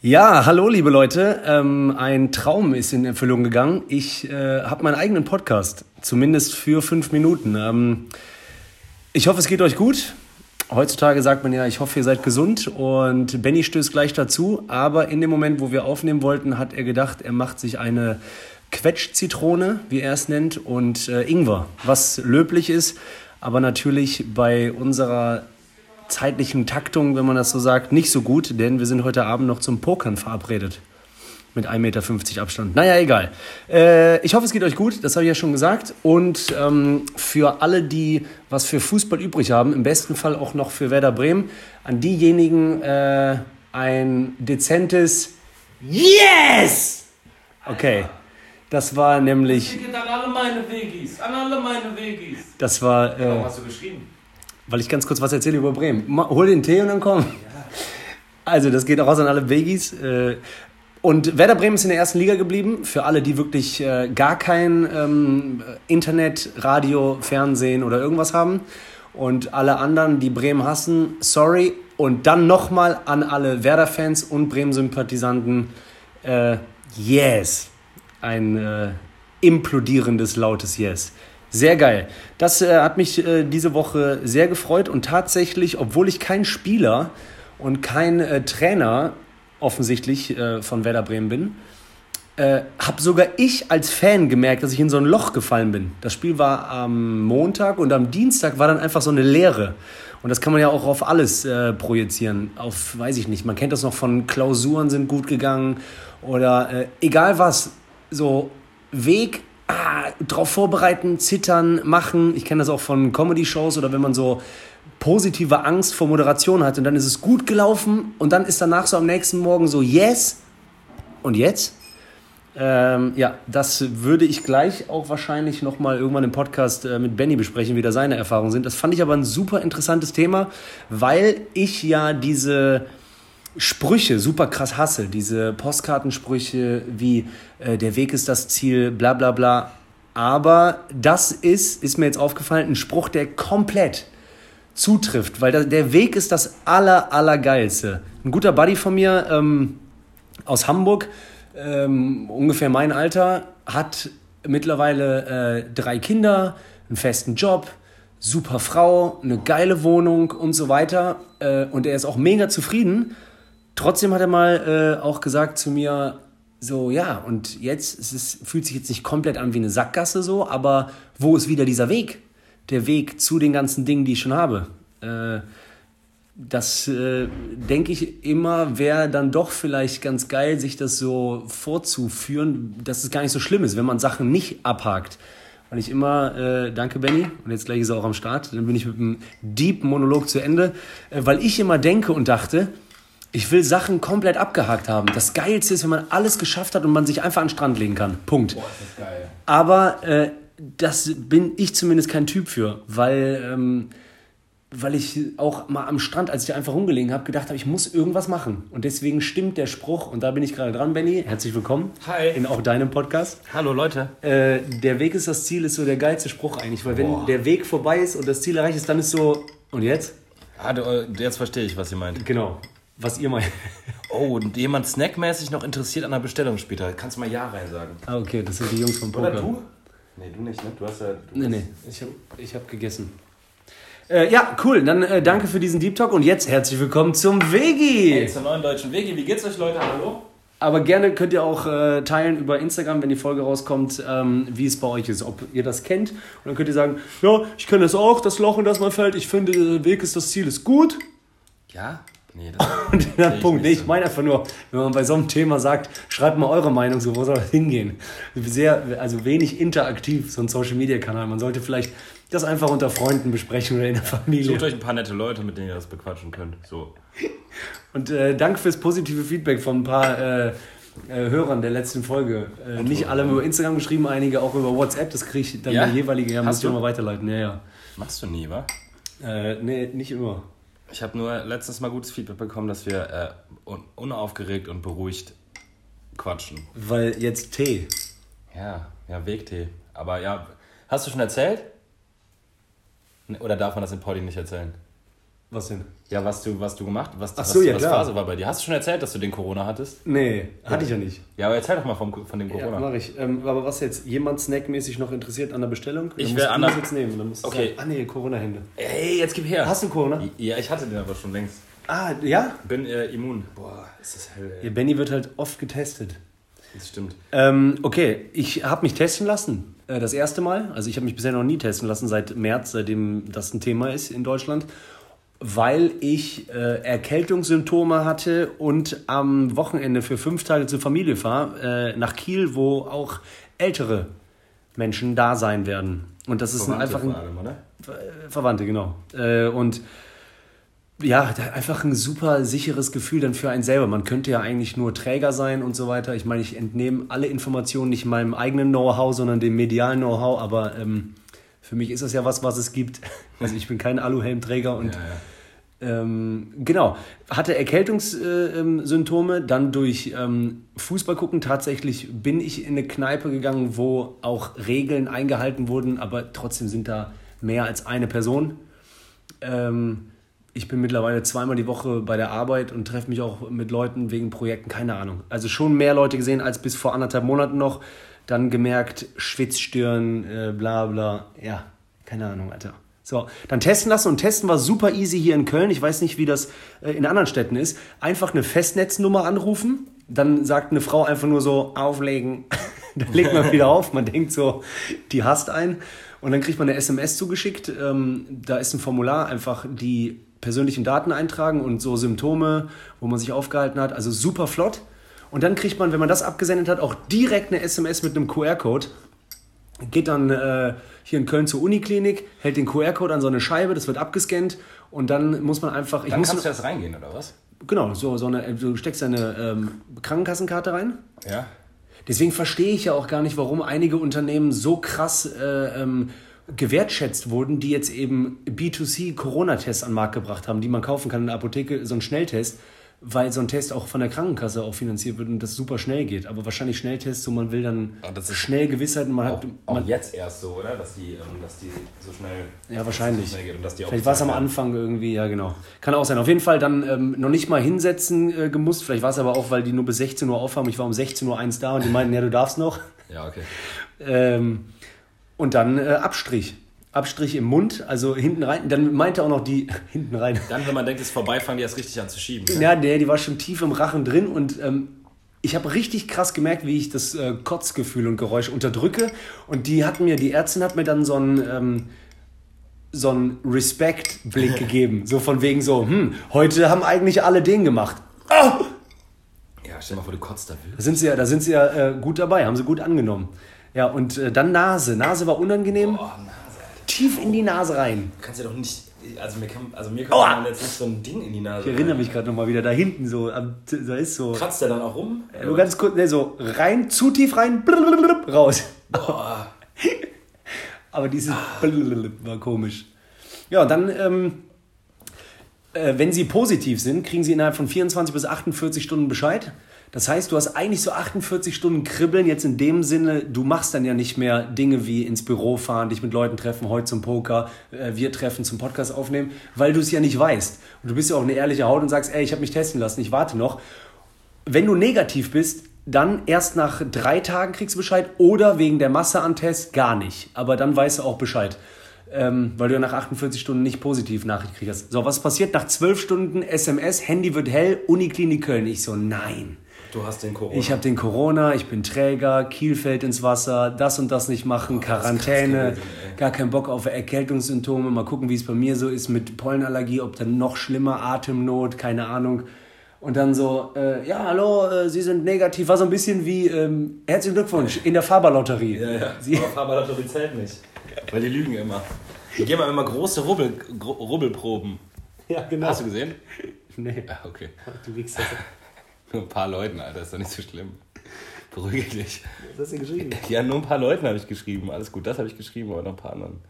Ja, hallo liebe Leute. Ähm, ein Traum ist in Erfüllung gegangen. Ich äh, habe meinen eigenen Podcast, zumindest für fünf Minuten. Ähm, ich hoffe, es geht euch gut. Heutzutage sagt man ja, ich hoffe, ihr seid gesund und Benny stößt gleich dazu. Aber in dem Moment, wo wir aufnehmen wollten, hat er gedacht, er macht sich eine Quetschzitrone, wie er es nennt, und äh, Ingwer, was löblich ist, aber natürlich bei unserer zeitlichen Taktung, wenn man das so sagt, nicht so gut, denn wir sind heute Abend noch zum Pokern verabredet. Mit 1,50 Meter Abstand. Naja, egal. Äh, ich hoffe, es geht euch gut, das habe ich ja schon gesagt. Und ähm, für alle, die was für Fußball übrig haben, im besten Fall auch noch für Werder Bremen, an diejenigen äh, ein dezentes Yes! Okay. Das war nämlich. An alle meine Wegis, an alle meine Wegis. Das war. Äh, Warum hast du geschrieben? Weil ich ganz kurz was erzähle über Bremen. Ma, hol den Tee und dann komm. Also, das geht auch raus an alle Veggies. Äh, und Werder Bremen ist in der ersten Liga geblieben. Für alle, die wirklich äh, gar kein ähm, Internet, Radio, Fernsehen oder irgendwas haben. Und alle anderen, die Bremen hassen, sorry. Und dann nochmal an alle Werder-Fans und Bremen-Sympathisanten. Äh, yes. Ein implodierendes, lautes Yes. Sehr geil. Das äh, hat mich äh, diese Woche sehr gefreut und tatsächlich, obwohl ich kein Spieler und kein äh, Trainer offensichtlich äh, von Werder Bremen bin, äh, habe sogar ich als Fan gemerkt, dass ich in so ein Loch gefallen bin. Das Spiel war am Montag und am Dienstag war dann einfach so eine Leere. Und das kann man ja auch auf alles äh, projizieren. Auf, weiß ich nicht, man kennt das noch von Klausuren sind gut gegangen oder äh, egal was. So Weg ah, drauf vorbereiten, zittern, machen. Ich kenne das auch von Comedy-Shows oder wenn man so positive Angst vor Moderation hat und dann ist es gut gelaufen und dann ist danach so am nächsten Morgen so yes und jetzt? Ähm, ja, das würde ich gleich auch wahrscheinlich nochmal irgendwann im Podcast äh, mit Benny besprechen, wie da seine Erfahrungen sind. Das fand ich aber ein super interessantes Thema, weil ich ja diese Sprüche super krass hasse. Diese Postkartensprüche wie äh, der Weg ist das Ziel, bla bla bla. Aber das ist, ist mir jetzt aufgefallen, ein Spruch, der komplett zutrifft, weil der Weg ist das aller, allergeilste. Ein guter Buddy von mir ähm, aus Hamburg, ähm, ungefähr mein Alter, hat mittlerweile äh, drei Kinder, einen festen Job, super Frau, eine geile Wohnung und so weiter. Äh, und er ist auch mega zufrieden. Trotzdem hat er mal äh, auch gesagt zu mir, so, ja, und jetzt, es ist, fühlt sich jetzt nicht komplett an wie eine Sackgasse so, aber wo ist wieder dieser Weg? Der Weg zu den ganzen Dingen, die ich schon habe. Äh, das äh, denke ich immer, wäre dann doch vielleicht ganz geil, sich das so vorzuführen, dass es gar nicht so schlimm ist, wenn man Sachen nicht abhakt. Weil ich immer, äh, danke Benny, und jetzt gleich ist er auch am Start, dann bin ich mit einem Deep Monolog zu Ende, äh, weil ich immer denke und dachte, ich will Sachen komplett abgehakt haben. Das Geilste ist, wenn man alles geschafft hat und man sich einfach an den Strand legen kann. Punkt. Boah, ist das geil. Aber äh, das bin ich zumindest kein Typ für, weil, ähm, weil ich auch mal am Strand, als ich da einfach rumgelegen habe, gedacht habe, ich muss irgendwas machen. Und deswegen stimmt der Spruch, und da bin ich gerade dran, Benny. Herzlich willkommen. Hi. In auch deinem Podcast. Hallo Leute. Äh, der Weg ist das Ziel, ist so der geilste Spruch eigentlich, weil wenn Boah. der Weg vorbei ist und das Ziel erreicht ist, dann ist so, und jetzt? Ah, du, jetzt verstehe ich, was ihr meint. Genau. Was ihr meint. Oh, und jemand snackmäßig noch interessiert an der Bestellung später. Kannst du mal Ja rein sagen. Ah, okay, das sind die Jungs vom Poker. Nee, du nicht, ne? Du hast ja. Du Nee, nee, ich habe ich hab gegessen. Äh, ja, cool. Dann äh, danke für diesen Deep Talk und jetzt herzlich willkommen zum Vegi. Hey, zur neuen deutschen Wege. Wie geht's euch, Leute? Hallo? Aber gerne könnt ihr auch äh, teilen über Instagram, wenn die Folge rauskommt, ähm, wie es bei euch ist, ob ihr das kennt. Und dann könnt ihr sagen, ja, ich kenne das auch, das Loch, in das man fällt. Ich finde, der Weg ist das Ziel, ist gut. Ja? Nee, das Und ich Punkt. Nee, ich meine einfach nur, wenn man bei so einem Thema sagt, schreibt mal eure Meinung, so wo soll das hingehen? Sehr, also wenig interaktiv, so ein Social Media Kanal. Man sollte vielleicht das einfach unter Freunden besprechen oder in der Familie. Sucht euch ein paar nette Leute, mit denen ihr das bequatschen könnt. So. Und äh, danke fürs positive Feedback von ein paar äh, äh, Hörern der letzten Folge. Äh, nicht alle über Instagram geschrieben, einige auch über WhatsApp. Das kriege ich dann Ja? der jeweilige, ja, muss ich du? immer weiterleiten. Ja, ja. Machst du nie, wa? Äh, nee, nicht immer. Ich habe nur letztens mal gutes Feedback bekommen, dass wir äh, un unaufgeregt und beruhigt quatschen. Weil jetzt Tee. Ja, ja, Wegtee. Aber ja, hast du schon erzählt? Oder darf man das in Poddy nicht erzählen? Was denn? Ja, was du, was du gemacht was, Ach so, was, ja, was klar. Phase war bei dir. Hast du schon erzählt, dass du den Corona hattest? Nee, hatte ich ja nicht. Ja, aber erzähl doch mal vom, von dem Ja, Corona. mach ich. Ähm, aber was jetzt jemand snackmäßig noch interessiert an der Bestellung? Ich Dann wär musst an du der- das jetzt nehmen. Dann musst Okay. sagen, ah nee, Corona-Hände. Ey, jetzt gib her. Hast du Corona? Ja, ich hatte den aber schon längst. Ah, ja? Bin äh, immun. Boah, ist das hell, ey. ja? Benny wird halt oft getestet. Das stimmt. Ähm, okay, ich habe mich testen lassen. Äh, das erste Mal. Also ich habe mich bisher noch nie testen lassen, seit März, seitdem das ein Thema ist in Deutschland. Weil ich äh, Erkältungssymptome hatte und am Wochenende für fünf Tage zur Familie fahre, äh, nach Kiel, wo auch ältere Menschen da sein werden. Und das ist Verwandte einfach ein allem, Verwandte, genau. Äh, und ja, einfach ein super sicheres Gefühl dann für einen selber. Man könnte ja eigentlich nur Träger sein und so weiter. Ich meine, ich entnehme alle Informationen nicht meinem eigenen Know-how, sondern dem medialen Know-how. Aber ähm, für mich ist das ja was, was es gibt. Also ich bin kein Aluhelmträger und Ja, ja. ähm, genau, hatte Erkältungssymptome, äh, ähm, dann durch ähm, Fußball gucken. Tatsächlich bin ich in eine Kneipe gegangen, wo auch Regeln eingehalten wurden, aber trotzdem sind da mehr als eine Person. Ähm, ich bin mittlerweile zweimal die Woche bei der Arbeit und treffe mich auch mit Leuten wegen Projekten, keine Ahnung. Also schon mehr Leute gesehen als bis vor anderthalb Monaten noch. Dann gemerkt, Schwitzstirn, äh, bla bla. Ja, keine Ahnung, Alter. So, dann testen lassen und testen war super easy hier in Köln. Ich weiß nicht, wie das äh, in anderen Städten ist. Einfach eine Festnetznummer anrufen. Dann sagt eine Frau einfach nur so, auflegen. dann legt man wieder auf. Man denkt so, die hasst einen. Und dann kriegt man eine SMS zugeschickt. Ähm, da ist ein Formular, einfach die persönlichen Daten eintragen und so Symptome, wo man sich aufgehalten hat. Also super flott. Und dann kriegt man, wenn man das abgesendet hat, auch direkt eine SMS mit einem QR-Code geht dann äh, hier in Köln zur Uniklinik, hält den QR-Code an so eine Scheibe, das wird abgescannt und dann muss man einfach. Ich Dann muss, kannst du erst reingehen, oder was? genau, so, so eine, du steckst deine ähm, Krankenkassenkarte rein. Ja. Deswegen verstehe ich ja auch gar nicht, warum einige Unternehmen so krass äh, ähm, gewertschätzt wurden, die jetzt eben B2C-Corona-Tests an den Markt gebracht haben, die man kaufen kann in der Apotheke, so ein Schnelltest, weil so ein Test auch von der Krankenkasse auch finanziert wird und das super schnell geht. Aber wahrscheinlich Schnelltests, so man will dann Ah, schnell Gewissheit und man Auch, hat. auch Man, jetzt erst so, oder? Dass die, ähm, dass die so schnell. Ja, wahrscheinlich. so schnell geht und dass die auch Vielleicht war es am. Anfang irgendwie, ja genau. Kann auch sein. Auf jeden Fall dann ähm, noch nicht mal hinsetzen äh, gemusst. Vielleicht war es aber auch, weil die nur bis 16 Uhr aufhaben. Ich war um 16 Uhr eins da und die meinten, ja, du darfst noch. Ja, okay. Ähm, und dann äh, Abstrich. Abstrich im Mund, also hinten rein. Dann meinte auch noch die, hinten rein. Dann, wenn man denkt, es ist vorbei, fangen die erst richtig an zu schieben. Ja, nee, die war schon tief im Rachen drin und ähm, ich habe richtig krass gemerkt, wie ich das äh, Kotzgefühl und Geräusch unterdrücke. Und die hat mir, die Ärztin hat mir dann so einen, ähm, so einen Respekt-Blick gegeben. So von wegen so, hm, heute haben eigentlich alle den gemacht. Oh! Ja, stell mal vor, du kotzt dafür. Da sind sie ja, da sind sie ja äh, gut dabei, haben sie gut angenommen. Ja, und äh, dann Nase. Nase war unangenehm. Oh, Tief in die Nase rein. Du kannst ja doch nicht. Also mir kann, also mir kann man jetzt nicht so ein Ding in die Nase. Ich erinnere mich gerade nochmal wieder da hinten so. am- Da ist so. Kratzt der dann auch rum? Nur ganz kurz, ne, so rein, zu tief rein, blablabla, raus. Boah. Aber dieses blablabla war komisch. Ja, und dann, ähm, äh, wenn sie positiv sind, kriegen sie innerhalb von 24 bis 48 Stunden Bescheid. Das heißt, du hast eigentlich so 48 Stunden Kribbeln, jetzt in dem Sinne, du machst dann ja nicht mehr Dinge wie ins Büro fahren, dich mit Leuten treffen, heute zum Poker, äh, wir treffen zum Podcast aufnehmen, weil du es ja nicht weißt. Und du bist ja auch eine ehrliche Haut und sagst, ey, ich habe mich testen lassen, ich warte noch. Wenn du negativ bist, dann erst nach drei Tagen kriegst du Bescheid oder wegen der Masse an Tests gar nicht. Aber dann weißt du auch Bescheid. Ähm, weil du ja nach 48 Stunden nicht positiv Nachricht kriegst. So, was passiert nach 12 Stunden SMS? Handy wird hell, Uniklinik Köln. Ich so, nein. Du hast den Corona. Ich habe den Corona, ich bin Träger, Kiel fällt ins Wasser, das und das nicht machen, krass Quarantäne, gewesen, gar keinen Bock auf Erkältungssymptome. Mal gucken, wie es bei mir so ist mit Pollenallergie, ob dann noch schlimmer, Atemnot, keine Ahnung. Und dann so, äh, ja, hallo, äh, Sie sind negativ. War so ein bisschen wie, ähm, herzlichen Glückwunsch, in der Faberlotterie. Ja, ja. Sie, Aber Fahrbalotterie zählt nicht. Weil die lügen immer. Die geben immer große Rubbel, Rubbelproben. ja, genau. Hast du gesehen? Nee, Ja, okay. du wiegst das. Nur ein paar Leuten, Alter, ist doch nicht so schlimm. Beruhige dich. Was hast du geschrieben? Ja, nur ein paar Leuten habe ich geschrieben. Alles gut, das habe ich geschrieben, aber noch ein paar anderen.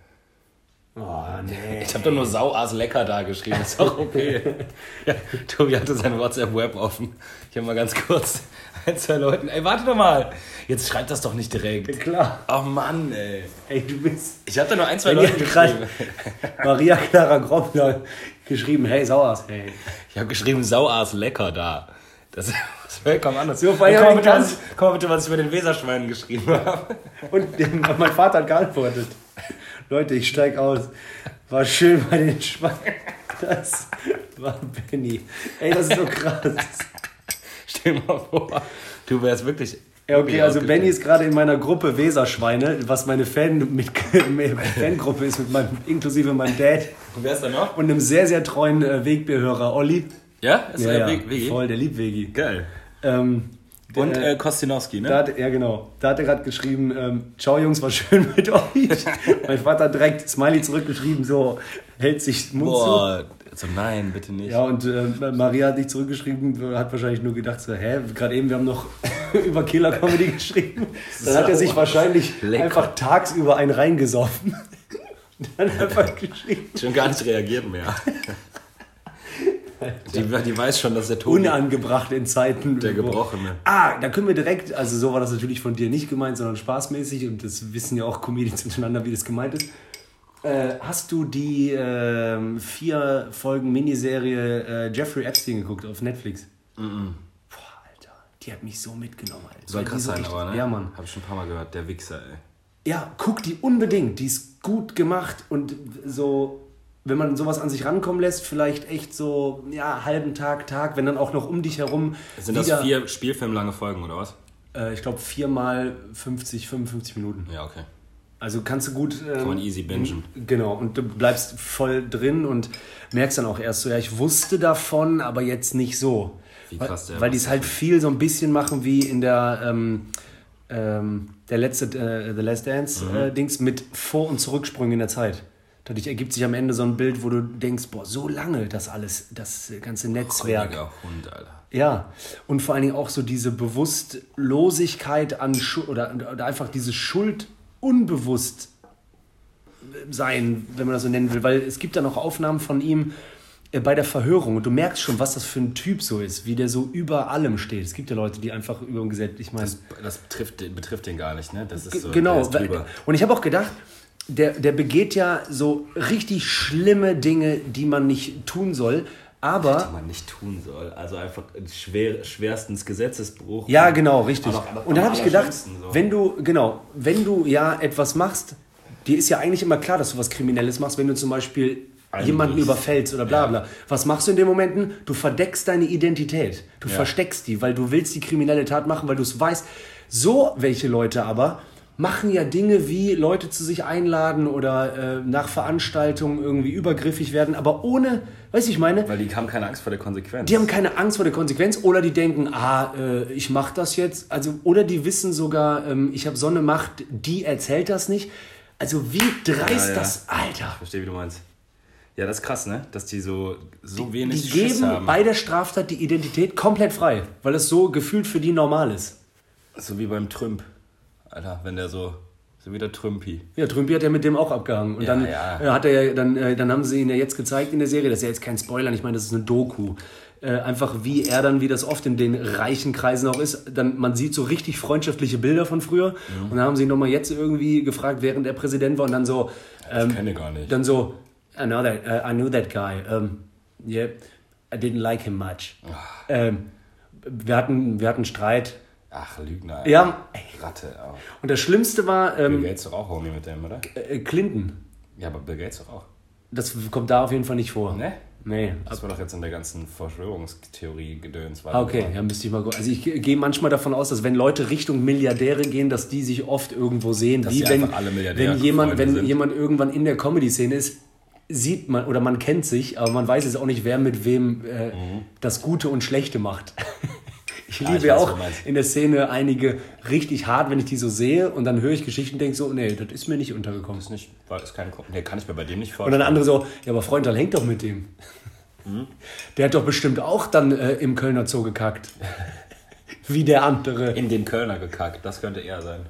Oh, nee. Ich habe doch nur Sauass lecker da geschrieben, ist doch okay. ja, Tobi hatte sein WhatsApp-Web offen. Ich habe mal ganz kurz ein, zwei Leuten. Ey, warte doch mal. Jetzt schreibt das doch nicht direkt. Klar. Oh Mann, ey. Ey, du bist Ich habe da nur ein, zwei Leute geschrieben. Maria Clara Groppler geschrieben, hey Sauers, hey. Ich habe geschrieben, Sauaas lecker da. Das ist vollkommen anders. So, weil nicht bitte, was, mal bitte, was ich über den Weserschweinen geschrieben habe. Und der- mein Vater hat geantwortet. Leute, ich steig aus. War schön bei den Schweinen. Das war Benny. Ey, das ist so krass. Stell dir mal vor, du wärst wirklich. Ja, okay, also. Benny ist gerade in meiner Gruppe Weserschweine, was meine Fan mit, Fangruppe ist, mit meinem, inklusive meinem Dad Und wer ist da noch? und einem sehr, sehr treuen äh, Wegbehörer, Olli. Ja? Ist Ja, der ja, Wegi? voll, der liebt Vegi. Geil. Ähm, Und der- äh, Kostinowski, ne? Hat, ja, genau. Da hat er gerade geschrieben, ähm, ciao Jungs, war schön mit euch. mein Vater hat direkt Smiley zurückgeschrieben, so, hält sich Mund zu. Boah, also nein, bitte nicht. Ja, und äh, Maria hat nicht zurückgeschrieben, hat wahrscheinlich nur gedacht, so, hä, gerade eben, wir haben noch über Killer Comedy geschrieben. Dann hat er sich wahrscheinlich Lecker. einfach tagsüber einen reingesoffen. Dann einfach geschrieben. Schon gar nicht reagiert mehr. Die, die weiß schon, dass der Tobi, Unangebracht in Zeiten. der Gebrochene. Ah, da können wir direkt, also so war das natürlich von dir nicht gemeint, sondern spaßmäßig und das wissen ja auch Comedians untereinander, wie das gemeint ist. Äh, hast du die ähm, vier Folgen Miniserie äh, Jeffrey Epstein geguckt auf Netflix? Boah, Alter, die hat mich so mitgenommen, Alter. Soll krass so sein, richtig- aber, ne? Ja, Mann. Hab ich schon ein paar Mal gehört, der Wichser, ey. Ja, guck die unbedingt. Die ist gut gemacht und so, wenn man sowas an sich rankommen lässt, vielleicht echt so, ja, halben Tag, Tag, wenn dann auch noch um dich herum. Sind das vier Spielfilmlange Folgen, oder was? Äh, ich glaube, viermal 50, 55 Minuten. Ja, okay. Also kannst du gut. Ähm, Kann man easy bingen. Genau, und du bleibst voll drin und merkst dann auch erst so, ja, ich wusste davon, aber jetzt nicht so. Wie krass weil, der weil die was es halt viel so ein bisschen machen wie in der, ähm, ähm, der letzte äh, The Last Dance Mhm. äh, Dings mit Vor- und Zurücksprüngen in der Zeit. Dadurch ergibt sich am Ende so ein Bild, wo du denkst, boah, so lange das alles, das ganze Netzwerk. Chromiger Hund, Alter. Ja, und vor allen Dingen auch so diese Bewusstlosigkeit an Schuld oder, oder einfach diese Schuld unbewusst sein, wenn man das so nennen will, weil es gibt da noch Aufnahmen von ihm äh, bei der Verhörung und du merkst schon, was das für ein Typ so ist, wie der so über allem steht. Es gibt ja Leute, die einfach über dem Gesetz, ich meine, Das, das betrifft, den- betrifft den gar nicht, ne? Das ist so, genau. Und ich habe auch gedacht, der, der begeht ja so richtig schlimme Dinge, die man nicht tun soll, aber Die man nicht tun soll. Also einfach schwer, schwerstens Gesetzesbruch. Ja, genau, richtig. Und dann habe ich gedacht, so. wenn du, genau, wenn du ja etwas machst, dir ist ja eigentlich immer klar, dass du was Kriminelles machst, wenn du zum Beispiel jemanden Einbrichst. überfällst oder bla bla. Was machst du in den Momenten? Du verdeckst deine Identität. Du versteckst die, weil du willst die kriminelle Tat machen, weil du es weißt. So welche Leute aber machen ja Dinge wie Leute zu sich einladen oder äh, nach Veranstaltungen irgendwie übergriffig werden, aber ohne, weiß ich meine, Weil die haben keine Angst vor der Konsequenz. die haben keine Angst vor der Konsequenz oder die denken, ah, äh, ich mach das jetzt. Also, oder die wissen sogar, ähm, ich habe so eine Macht, die erzählt das nicht. Also wie dreist Ja, ja. das, Alter. Verstehe, wie du meinst. Ja, das ist krass, ne? Dass die so, so Die wenig Schiss geben haben. bei der Straftat die Identität komplett frei, weil es so gefühlt für die normal ist. So wie beim Trümp. Alter, wenn der so, so wie der Trümpi. Ja, Trümpi hat ja mit dem auch abgehangen. Und Ja, dann ja. äh, hat er ja, dann, äh, dann haben sie ihn ja jetzt gezeigt in der Serie, das ist ja jetzt kein Spoiler, ich meine, das ist eine Doku. Äh, einfach wie er dann, wie das oft in den reichen Kreisen auch ist, dann, man sieht so richtig freundschaftliche Bilder von früher. Mhm. Und dann haben sie ihn nochmal jetzt irgendwie gefragt, während er Präsident war und dann so, ähm, Ich kenne gar nicht. dann so, I know that, uh, I knew that guy. Um, yeah, I didn't like him much. Ah. Ähm, wir hatten, wir hatten Streit. Ach, Lügner. Ja, Ratte. Oh. und das Schlimmste war Bill ähm, Gates doch auch Homie mit dem, oder? äh, Clinton. Ja, aber Bill Gates doch auch. Das kommt da auf jeden Fall nicht vor. Ne? Nee. Das war doch jetzt in der ganzen Verschwörungstheorie-Gedöns. Ah, okay, ja, müsste ich mal gucken. Also ich ge- gehe manchmal davon aus, dass wenn Leute Richtung Milliardäre gehen, dass die sich oft irgendwo sehen, Dass wie wenn, alle Milliardäre wenn jemand, Freunde wenn sind. jemand irgendwann in der Comedy-Szene ist, sieht man oder man kennt sich, aber man weiß jetzt auch nicht, wer mit wem äh, das Gute und Schlechte macht. Ich. Ja, liebe ja auch in der Szene einige richtig hart, wenn ich die so sehe und dann höre ich Geschichten und denke so, nee, das ist mir nicht untergekommen. ist nicht, war, ist keine, nee, kann ich mir bei dem nicht Und vorstellen. dann andere so, ja, aber Freund, dann hängt doch mit dem. Mhm. Der hat doch bestimmt auch dann äh, im Kölner Zoo gekackt. Wie der andere. in den Kölner gekackt, das könnte er sein.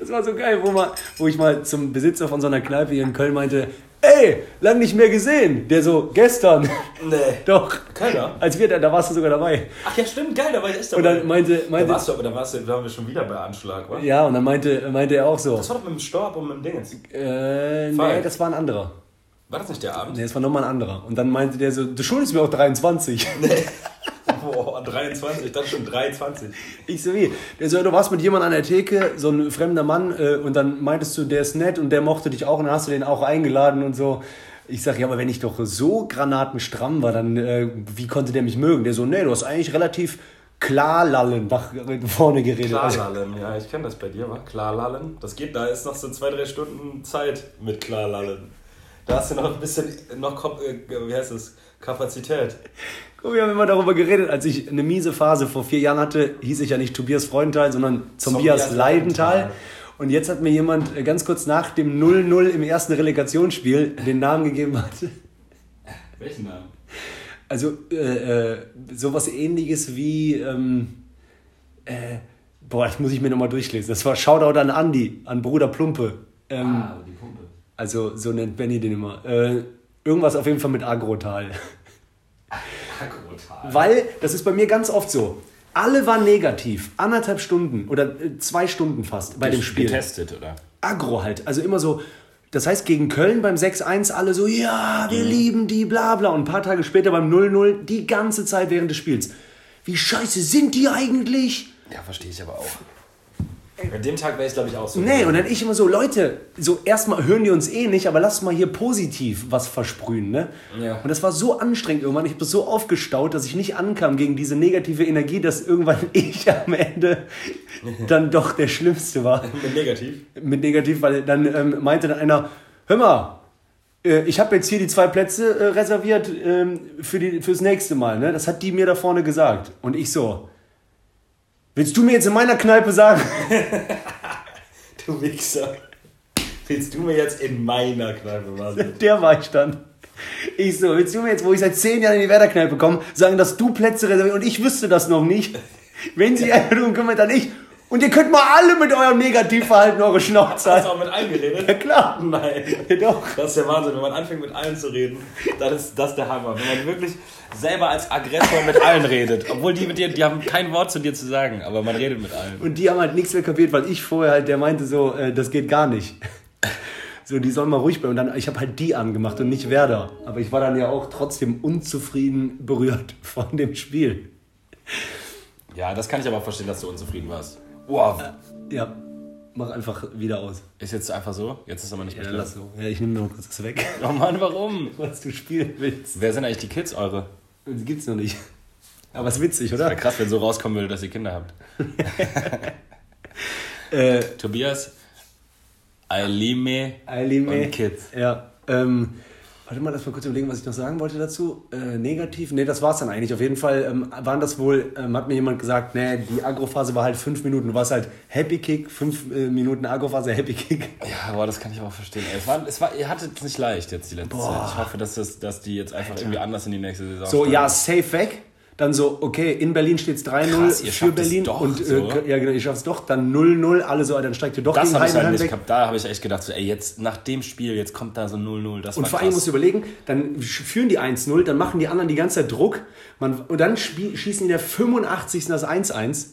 Das war so geil, wo, mal, wo ich mal zum Besitzer von so einer Kneipe hier in Köln meinte, ey, lang nicht mehr gesehen. Der so, gestern. Nee. Doch. Kölner? Als wir da, da warst du sogar dabei. Ach ja, stimmt, geil, da war ich echt Und dann meinte, da meinte warst du, aber da warst du, da waren wir schon wieder bei Anschlag, wa? ja, und dann meinte, meinte er auch so, Das war doch mit dem Storb und mit dem Dingens. äh, nee, das war ein anderer. War das nicht der Abend? Nee, es war nochmal ein anderer. Und dann meinte der so, du schuldest mir auch 23. Boah, 23, dann schon 23. Ich so wie, der so, du warst mit jemandem an der Theke, so ein fremder Mann, äh, und dann meintest du, der ist nett und der mochte dich auch und dann hast du den auch eingeladen und so. Ich sag, ja, aber wenn ich doch so granatenstramm war, dann äh, wie konnte der mich mögen? Der so, nee, du hast eigentlich relativ klar lallen nach vorne geredet. Also, Klarlallen, ja, ich kenne das bei dir, wa? Klarlallen. Das geht, da ist noch so zwei, drei Stunden Zeit mit Klarlallen. Da hast du noch ein bisschen, noch, äh, wie heißt es, Kapazität. Guck, wir haben immer darüber geredet, als ich eine miese Phase vor vier Jahren hatte, hieß ich ja nicht Tobias Freudenthal, sondern Tobias Leidenthal. Leidenthal. Und jetzt hat mir jemand äh, ganz kurz nach dem 0-0 im ersten Relegationsspiel den Namen gegeben hat. Welchen Namen? Also äh, äh, sowas ähnliches wie, ähm, äh, boah, das muss ich mir nochmal durchlesen. Das war Shoutout an Andi, an Bruder Plumpe. Ähm, Ah, die Pumpe. Also so nennt Benny den immer. Äh, irgendwas auf jeden Fall mit Agrotal. Agrotal. Weil, das ist bei mir ganz oft so. Alle waren negativ. Anderthalb Stunden oder äh, zwei Stunden fast bei dem Spiel. Getestet, oder? Agro halt. Also immer so. Das heißt, gegen Köln beim 6-1 alle so, ja, wir lieben die, bla bla. Und ein paar Tage später beim 0-0 die ganze Zeit während des Spiels. Wie scheiße sind die eigentlich? Ja, verstehe ich aber auch. An dem Tag wäre ich, glaube ich, auch so. Nee, und dann ich immer so, Leute, so erstmal hören die uns eh nicht, aber lasst mal hier positiv was versprühen, ne? Ja. Und das war so anstrengend irgendwann, ich habe das so aufgestaut, dass ich nicht ankam gegen diese negative Energie, dass irgendwann ich am Ende dann doch der Schlimmste war Mit negativ. mit negativ, weil dann ähm, meinte dann einer, hör mal, äh, ich habe jetzt hier die zwei Plätze äh, reserviert ähm, für die, fürs nächste Mal, ne? Das hat die mir da vorne gesagt. Und ich so, willst du mir jetzt in meiner Kneipe sagen? Du Wichser. Willst du mir jetzt in meiner Kneipe machen? Der war ich dann. Ich so, willst du mir jetzt, wo ich seit zehn Jahren in die Werderkneipe komme, sagen, dass du Plätze reservierst und ich wüsste das noch nicht? Wenn sie einfach darum kümmert, dann ich. Und ihr könnt mal alle mit eurem Negativverhalten eure Schnauze Hast du halten. auch mit allen geredet? Ja klar. Nein. Ja, doch. Das ist der Wahnsinn. Wenn man anfängt mit allen zu reden, dann ist das der Hammer. Wenn man wirklich selber als Aggressor mit allen redet. Obwohl die mit dir, die haben kein Wort zu dir zu sagen, aber man redet mit allen. Und die haben halt nichts mehr kapiert, weil ich vorher halt, der meinte so, äh, das geht gar nicht. So, die sollen mal ruhig bleiben. Und dann, ich habe halt die angemacht und nicht Werder. Aber ich war dann ja auch trotzdem unzufrieden berührt von dem Spiel. Ja, das kann ich aber verstehen, dass du unzufrieden warst. Wow. Ja, mach einfach wieder aus. Ist jetzt einfach so? Jetzt ist aber nicht mehr Ja, lass so. Ja, ich nehme noch kurz das weg, Oh Mann, warum? was du spielen willst. Wer sind eigentlich die Kids, eure? Das gibt's noch nicht. Aber ist witzig, Wäre oder? krass, wenn so rauskommen würde, dass ihr Kinder habt. Äh, Tobias, Ailime Ailime. und Kids. Ja, ähm, warte mal, lass mal kurz überlegen, was ich noch sagen wollte dazu. Äh, negativ? Nee, das war's dann eigentlich. Auf jeden Fall ähm, waren das wohl, ähm, hat mir jemand gesagt, nee, die Agrophase war halt fünf Minuten. Du warst halt Happy Kick, fünf äh, Minuten Agrophase, Happy Kick. Ja, aber das kann ich auch verstehen. Ey, Es war, es war, ihr hattet es nicht leicht jetzt die letzte Boah. Zeit. Ich hoffe, dass, das, dass die jetzt einfach irgendwie anders in die nächste Saison So, starten. ja, safe weg. Dann so, okay, in Berlin steht es 3-0 Krass, ihr für Berlin. doch, und äh, so. ja, genau, ihr schafft es doch. Dann 0-0, alle so, dann steigt ihr doch Das gegen habe ich halt Heidenheim nicht gehabt. Da habe ich echt gedacht, so, ey, jetzt nach dem Spiel, jetzt kommt da so 0-0. Das Und vor allem musst du überlegen, dann führen die 1-0, dann machen die anderen die ganze Zeit Druck. Man, und dann schießen die der 85. das 1-1.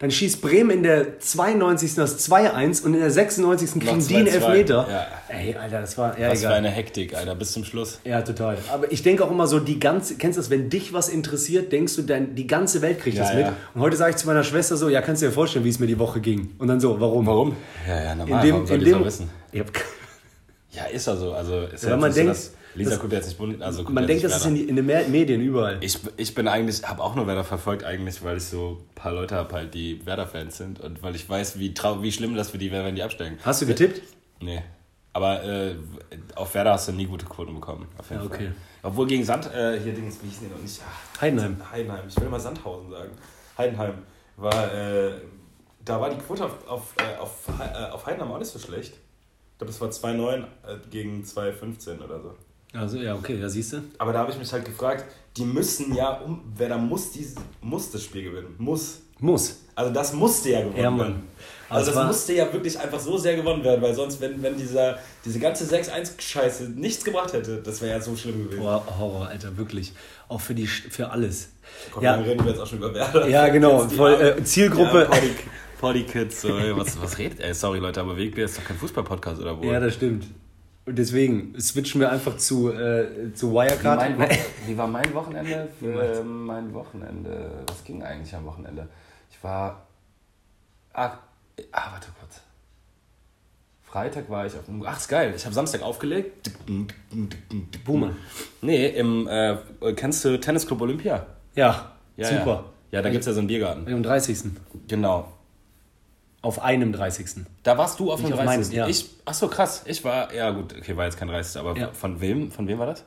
Dann schießt Bremen in der 92. das 2-1 und in der 96. kriegen die einen 2-2. Elfmeter. Ja. Ey, Alter, das war ja Was für egal. eine Hektik, Alter, bis zum Schluss. Ja, total. Aber ich denke auch immer so, die ganze, kennst du das, wenn dich was interessiert, denkst du, dein, die ganze Welt kriegt Ja, das mit. ja. Und heute sage ich zu meiner Schwester so, ja, kannst du dir vorstellen, wie es mir die Woche ging. Und dann so, warum? Warum? Ja, ja, normal. In dem, Warum soll in dem, wissen? Ja, ist ja so. Also, ist ja, Ja, man denkt, so, dass Lisa das- guckt jetzt nicht Bund, also man denkt, das ist in, in den Me- Medien überall. Ich, ich bin eigentlich, habe auch nur Werder verfolgt eigentlich, weil ich so ein paar Leute habe halt, die Werder-Fans sind und weil ich weiß, wie, trau wie schlimm das für die wäre, wenn die absteigen. Hast du getippt? Nee. Aber äh, auf Werder hast du nie gute Quoten bekommen. Auf jeden Ja, okay. Fall. Obwohl gegen Sand, äh, hier Dings, wie hieß die noch nicht? Ach, Heidenheim. Heidenheim. Ich will immer Sandhausen sagen. Heidenheim war, äh, da war die Quote auf, auf, äh, auf, äh, auf Heidenheim auch nicht so schlecht. Ich glaube, es war 2,9 äh, gegen 2,15 oder so. Also, ja, okay, da siehst du. Aber da habe ich mich halt gefragt, die müssen ja, um, wer da muss, dieses, muss das Spiel gewinnen. Muss. Muss. Also das musste ja gewonnen Ja, Mann. werden. Also Also das musste ja wirklich einfach so sehr gewonnen werden, weil sonst, wenn, wenn dieser, diese ganze 6-1-Scheiße nichts gebracht hätte, das wäre ja so schlimm gewesen. Boah, Horror, Alter, wirklich. Auch für, die, für alles. Komm, Ja. dann reden wir jetzt auch schon über Werder. Ja, genau. Die Voll, äh, Zielgruppe. Ja, Party, Party Kids, so, was, was redet ey, sorry Leute, aber Wegbier ist doch kein Fußball-Podcast oder wo? Ja, das stimmt. Und deswegen switchen wir einfach zu, äh, zu Wie, Wirecard. mein Wo wie war mein Wochenende? Äh, mein Wochenende. Was ging eigentlich am Wochenende? Ich war. Ah, ah warte kurz. Freitag war ich auf dem. Ach, ist geil. Ich habe Samstag aufgelegt. Boomer. Nee, im. Äh, kennst du Tennisclub Olympia? Ja, Ja, super. Ja, ja da gibt es ja so einen Biergarten. Am 30. Genau. Auf einem 30. Da warst du auf dem Ich auf 30. meinem, ja. Ich, ach so, krass. Ich war, ja gut, okay, war jetzt kein 30. Aber Ja. von wem? Von wem war das?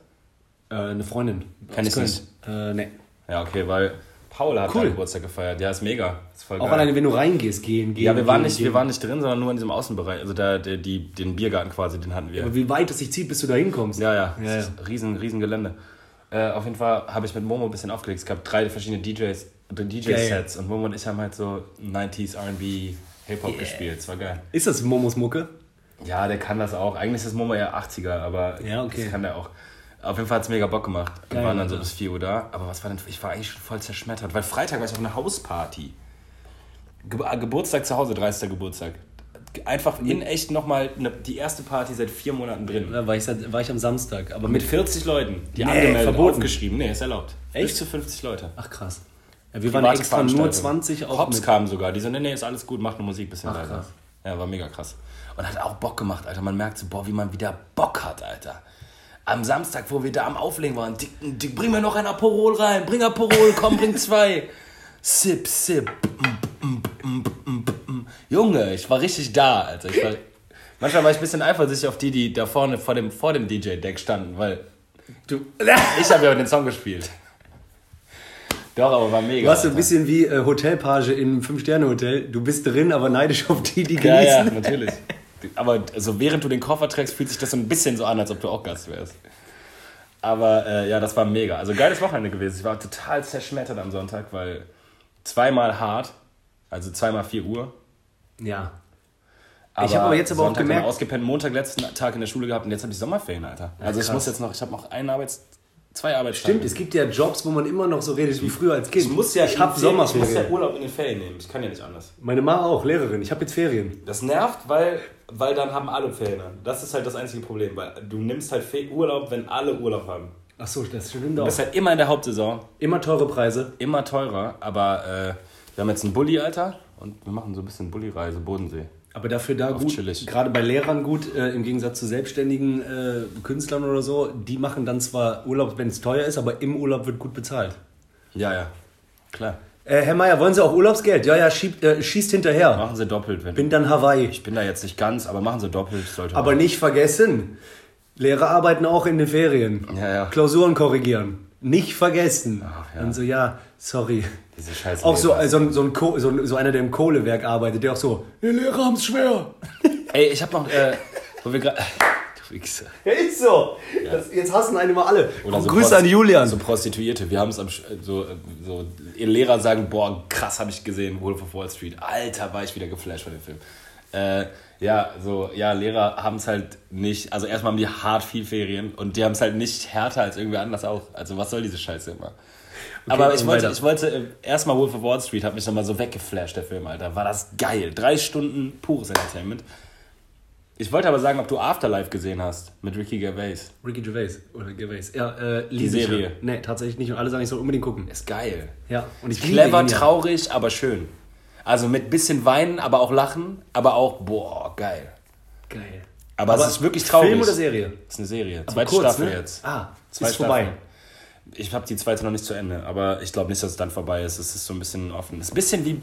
Äh, eine Freundin. Aus ich Köln. Äh, nee. Ja, okay, weil Paul hat Cool. Geburtstag gefeiert. Ja, ist mega. Ist voll Auch geil. alleine, wenn du reingehst, gehen, gehen. Ja, wir waren, gehen, nicht, gehen. wir waren nicht drin, sondern nur in diesem Außenbereich. Also da, der, die, den Biergarten quasi, den hatten wir. Aber wie weit es sich zieht, bis du da hinkommst. Ja, ja. Ja, ist Riesen, riesen Gelände. Äh, auf jeden Fall habe ich mit Momo ein bisschen aufgelegt. Es gab drei verschiedene DJs, DJ-Sets und Momo und ich haben halt so 90s RB, Hip-Hop gespielt. Das war geil. Ist das Momos Mucke? Ja, der kann das auch. Eigentlich ist das Momo eher 80er, aber Ja, okay. das kann der auch. Auf jeden Fall hat es mega Bock gemacht. Wir waren dann so bis 4 Uhr da. Aber was war denn? Ich war eigentlich schon voll zerschmettert. Weil Freitag war ich auf einer Hausparty. Ge äh, Geburtstag zu Hause, 30. Geburtstag. Einfach in echt nochmal ne, die erste Party seit vier Monaten drin. Da war ich, seit- war ich am Samstag. Aber Mit mit. 40 Leuten, die Nee, angemeldet, verboten. aufgeschrieben. Nee, ist erlaubt. Echt? Bis zu 50 Leute. Ach krass. Ja, wir waren extra nur Veranstaltung. 20 auch Hops kamen sogar. Die so, nee, nee, ist alles gut, mach nur Musik, bisschen Ach, leiser. krass. Ja, war mega krass. Und hat auch Bock gemacht, Alter. Man merkt so, boah, wie man wieder Bock hat, Alter. Am Samstag, wo wir da am Auflegen waren, dick, dick, bring mir noch ein Aperol rein, bring Aperol, komm, bring zwei. Sip, sip. Junge, ich war richtig da, Alter. Ich war, manchmal war ich ein bisschen eifersüchtig auf die, die da vorne vor dem, vor dem DJ-Deck standen, weil Du, ich habe ja den Song gespielt. Doch, aber war mega. warst du ein bisschen wie äh, Hotelpage im Fünf-Sterne-Hotel. Du bist drin, aber neidisch auf die, die Ja, ja, genießen. natürlich. Aber also während du den Koffer trägst, fühlt sich das so ein bisschen so an, als ob du auch Gast wärst. Aber äh, ja, das war mega. Also geiles Wochenende gewesen. Ich war total zerschmettert am Sonntag, weil zweimal hart, also zweimal 4 Uhr. Ja. Ich hab aber jetzt aber auch Sonntag gemerkt- dann ausgepennt, Montag letzten Tag in der Schule gehabt und jetzt habe ich Sommerferien, Alter. Also ich krass. muss jetzt noch, ich habe noch einen Arbeits, zwei Arbeitstage. Stimmt, es gibt ja Jobs, wo man immer noch so redet wie früher als Kind. Ich muss ja, ich habe ich muss ja Sommerferien. Urlaub in den Ferien nehmen. Ich kann ja nicht anders. Meine Mama auch, Lehrerin. Ich habe jetzt Ferien. Das nervt, weil, weil dann haben alle Ferien. Das ist halt das einzige Problem, weil du nimmst halt Urlaub, wenn alle Urlaub haben. Ach so, das stimmt Du auch. bist halt immer in der Hauptsaison, Immer teure Preise. immer teurer, aber äh, wir haben jetzt einen Bulli, Alter, und wir machen so ein bisschen Bulli-Reise, Bodensee. Aber dafür da gut, chillig. gerade bei Lehrern gut, äh, im Gegensatz zu selbstständigen äh, Künstlern oder so, die machen dann zwar Urlaub, wenn es teuer ist, aber im Urlaub wird gut bezahlt. Ja, ja, klar. Äh, Herr Meier, wollen Sie auch Urlaubsgeld? Ja, ja, schiebt, äh, schießt hinterher. Machen sie doppelt, wenn Bin dann Hawaii. Ich bin da jetzt nicht ganz, aber machen sie doppelt, sollte Aber nicht vergessen, Lehrer arbeiten auch in den Ferien. Ja, ja. Klausuren korrigieren. Nicht vergessen. Ach, ja. Und so, ja, sorry. Diese scheiß Auch so, äh, so, ein, so, ein Co- so, so einer, der im Kohlewerk arbeitet, der auch so, die Lehrer haben's schwer. Ey, ich hab noch, äh, wo wir gerade... Du Wichser. Ja, ist so. Das, jetzt hassen einen mal alle. Oder Auch so Grüße Prost- an Julian. So Prostituierte. Wir haben es am Sch- so, so ihr Lehrer sagen, boah, krass habe ich gesehen, Wolf of Wall Street. Alter, war ich wieder geflasht von dem Film. Äh, ja, so, ja, Lehrer haben es halt nicht, also erstmal haben die hart viel Ferien und die haben es halt nicht härter als irgendwer anders auch. Also was soll diese Scheiße immer? Aber ich wollte, weiter. ich wollte äh, erstmal Wolf of Wall Street, hat mich nochmal so weggeflasht, der Film, Alter. War das geil. Drei Stunden pures Entertainment. Ich wollte aber sagen, ob du Afterlife gesehen hast mit Ricky Gervais. Ricky Gervais. Oder Gervais. Ja, äh, ich Serie. Nee, tatsächlich nicht. Und alle sagen, ich soll unbedingt gucken. Ist geil. Ja, und ich Clever, traurig, aber schön. Also mit bisschen Weinen, aber auch Lachen, aber auch, boah, geil. Geil. Aber, es ist wirklich traurig. Film oder Serie? ist eine Serie. Aber Zweite kurz, Staffel ne? jetzt. Ah, Zwei ist vorbei. Ich habe die zweite noch nicht zu Ende, aber ich glaube nicht, dass es dann vorbei ist. Es ist so ein bisschen offen. Es ist ein bisschen wie,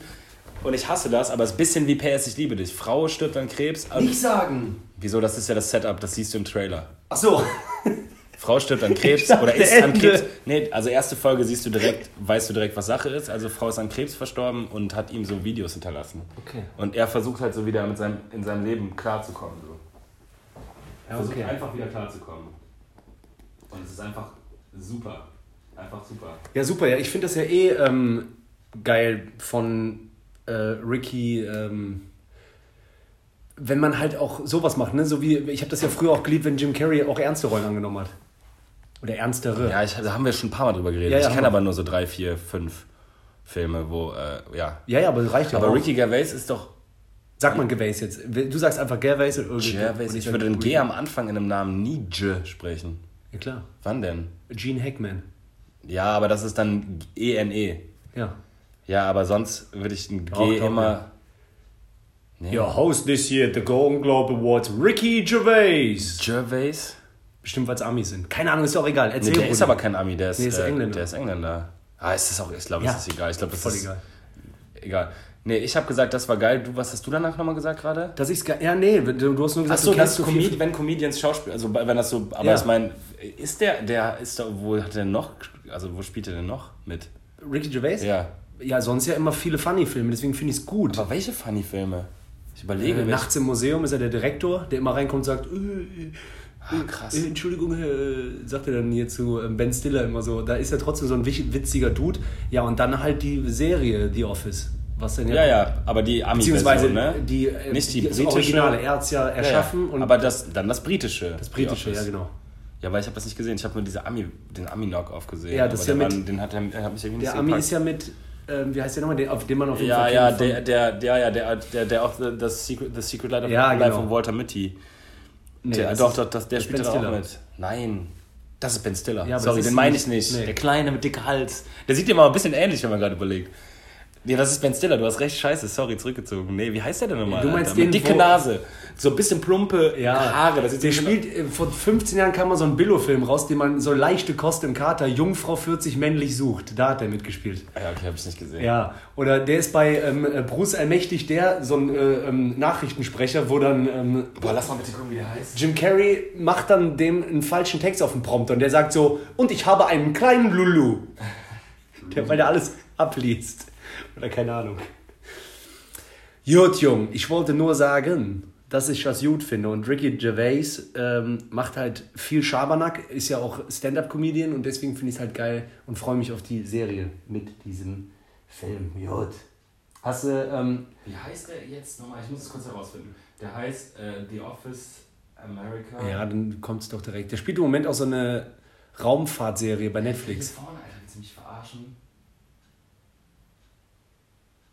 und ich hasse das, aber es ist ein bisschen wie PS, ich liebe dich. Frau stirbt an Krebs. Nicht sagen. Wieso? Das ist ja das Setup, das siehst du im Trailer. Ach so. Frau stirbt an Krebs dachte, oder ist an. Krebs. Nee, also erste Folge siehst du direkt, weißt du direkt, was Sache ist. Also Frau ist an Krebs verstorben und hat ihm so Videos hinterlassen. Okay. Und er versucht halt so wieder mit seinem, in seinem Leben klarzukommen. So. Ja, Versucht okay. einfach wieder klarzukommen. Und es ist einfach super. Einfach super. Ja, super. Ja, ich finde das ja eh ähm, geil von äh, Ricky, ähm, wenn man halt auch sowas macht. Ne? So wie, ich habe das ja früher auch geliebt, wenn Jim Carrey auch ernste Rollen angenommen hat. Oder ernstere. Ja, ich, da haben wir schon ein paar Mal drüber geredet. Ja, ja, ich kenne aber nur so drei, vier, fünf Filme, wo, äh, ja. ja, ja, aber das reicht ja Aber auch. Ricky Gervais ist doch Sag mal Gervais jetzt. Du sagst einfach Gervais oder Gervais. Ich würde den G am Anfang in einem Namen nie J sprechen. Ja, klar. Wann denn? Gene Hackman. Ja, aber das ist dann E-N-E. Ja. Ja, aber sonst würde ich ein G Auch, immer. Nee. Your host this year at the Golden Globe Awards, Ricky Gervais. Gervais? Bestimmt, weil es Amis sind. Keine Ahnung, ist doch egal. Nee, Erzähl der Rudi. ist aber kein Ami, der ist, Nee, ist äh, Engländer. Der ist Engländer. Ah, ist das auch, ich glaube, Ja. das ist egal. Ich glaube, das Voll ist egal. egal. Nee, ich habe gesagt, das war geil. Du, was hast du danach nochmal gesagt gerade? Das ist ge- Ja, nee, du, du hast nur gesagt, Achso, du das kennst so Comedi viel. wenn Comedians Schauspiel, also wenn das so, aber Ja. ich meine, ist der, der ist da, wo hat der noch, also wo spielt er denn noch mit? Ricky Gervais? Ja. Ja, sonst ja immer viele Funny-Filme, deswegen finde ich es gut. Aber welche Funny-Filme? Ich überlege, Äh, nachts im Museum ist er der Direktor, der immer reinkommt und sagt, äh, äh, Ah, krass. äh, Entschuldigung, äh, sagt er dann hier zu ähm, Ben Stiller immer so. Da ist er trotzdem so ein witziger Dude. Ja, und dann halt die Serie, The Office. Was denn Ja, ja, aber die Beziehungsweise Ami-Version, ne? die, äh, Nicht die das britische. Originale. Er hat es ja Ja, erschaffen. ja. Und aber das, dann das britische. das britische, ja genau. Ja, weil ich habe das nicht gesehen. Ich habe nur diese Ami, den Ami-Knock-Off gesehen. Ja, das ist ja der mit- Mann, den hat der hat mich irgendwie nicht Der Ami gepackt. ist ja mit, ähm, wie heißt der nochmal, den, auf den man auf jeden Ja, Fall ja, der, der, der, ja, der, der, der auch das Secret, the Secret Life, Ja, Life genau. von Walter Mitty. Nee, der, doch, doch, das, der spielt da auch mit. Nein. Das ist Ben Stiller. Ja, Sorry, den meine ich nicht- nicht. nee. Der Kleine mit dicker Hals. Der sieht dir mal ein bisschen ähnlich, wenn man gerade überlegt. Ja, das ist Ben Stiller, du hast recht, scheiße, sorry, zurückgezogen. Nee, wie heißt der denn nochmal? Du meinst Alter? den, Mit dicke Nase. So ein bisschen plumpe Haare. Das sieht der spielt, äh, vor 15 Jahren kam mal so ein Billo-Film raus, den man so leichte Kost im Kater, Jungfrau 40 männlich sucht. Da hat er mitgespielt. Ja, okay, hab ich nicht gesehen. Ja, oder der ist bei ähm, äh, Bruce Allmächtig, der, so ein äh, ähm, Nachrichtensprecher, wo dann ähm, Boah, lass mal bitte gucken, wie der heißt. Jim Carrey macht dann dem einen falschen Text auf den Prompter und der sagt so, und ich habe einen kleinen Lulu. Der, weil der alles abliest. Oder keine Ahnung. Gut, Jung, ich wollte nur sagen, dass ich das gut finde. Und Ricky Gervais ähm, macht halt viel Schabernack, ist ja auch Stand-Up-Comedian und deswegen finde ich es halt geil und freue mich auf die Serie mit diesem Film. Gut. Hast du, ähm, Wie heißt der jetzt nochmal? Ich muss es kurz herausfinden. Der heißt äh, The Office America. ja, dann kommt es doch direkt. Der spielt im Moment auch so eine Raumfahrtserie bei Hier Netflix. vorne, Alter, willst du mich verarschen?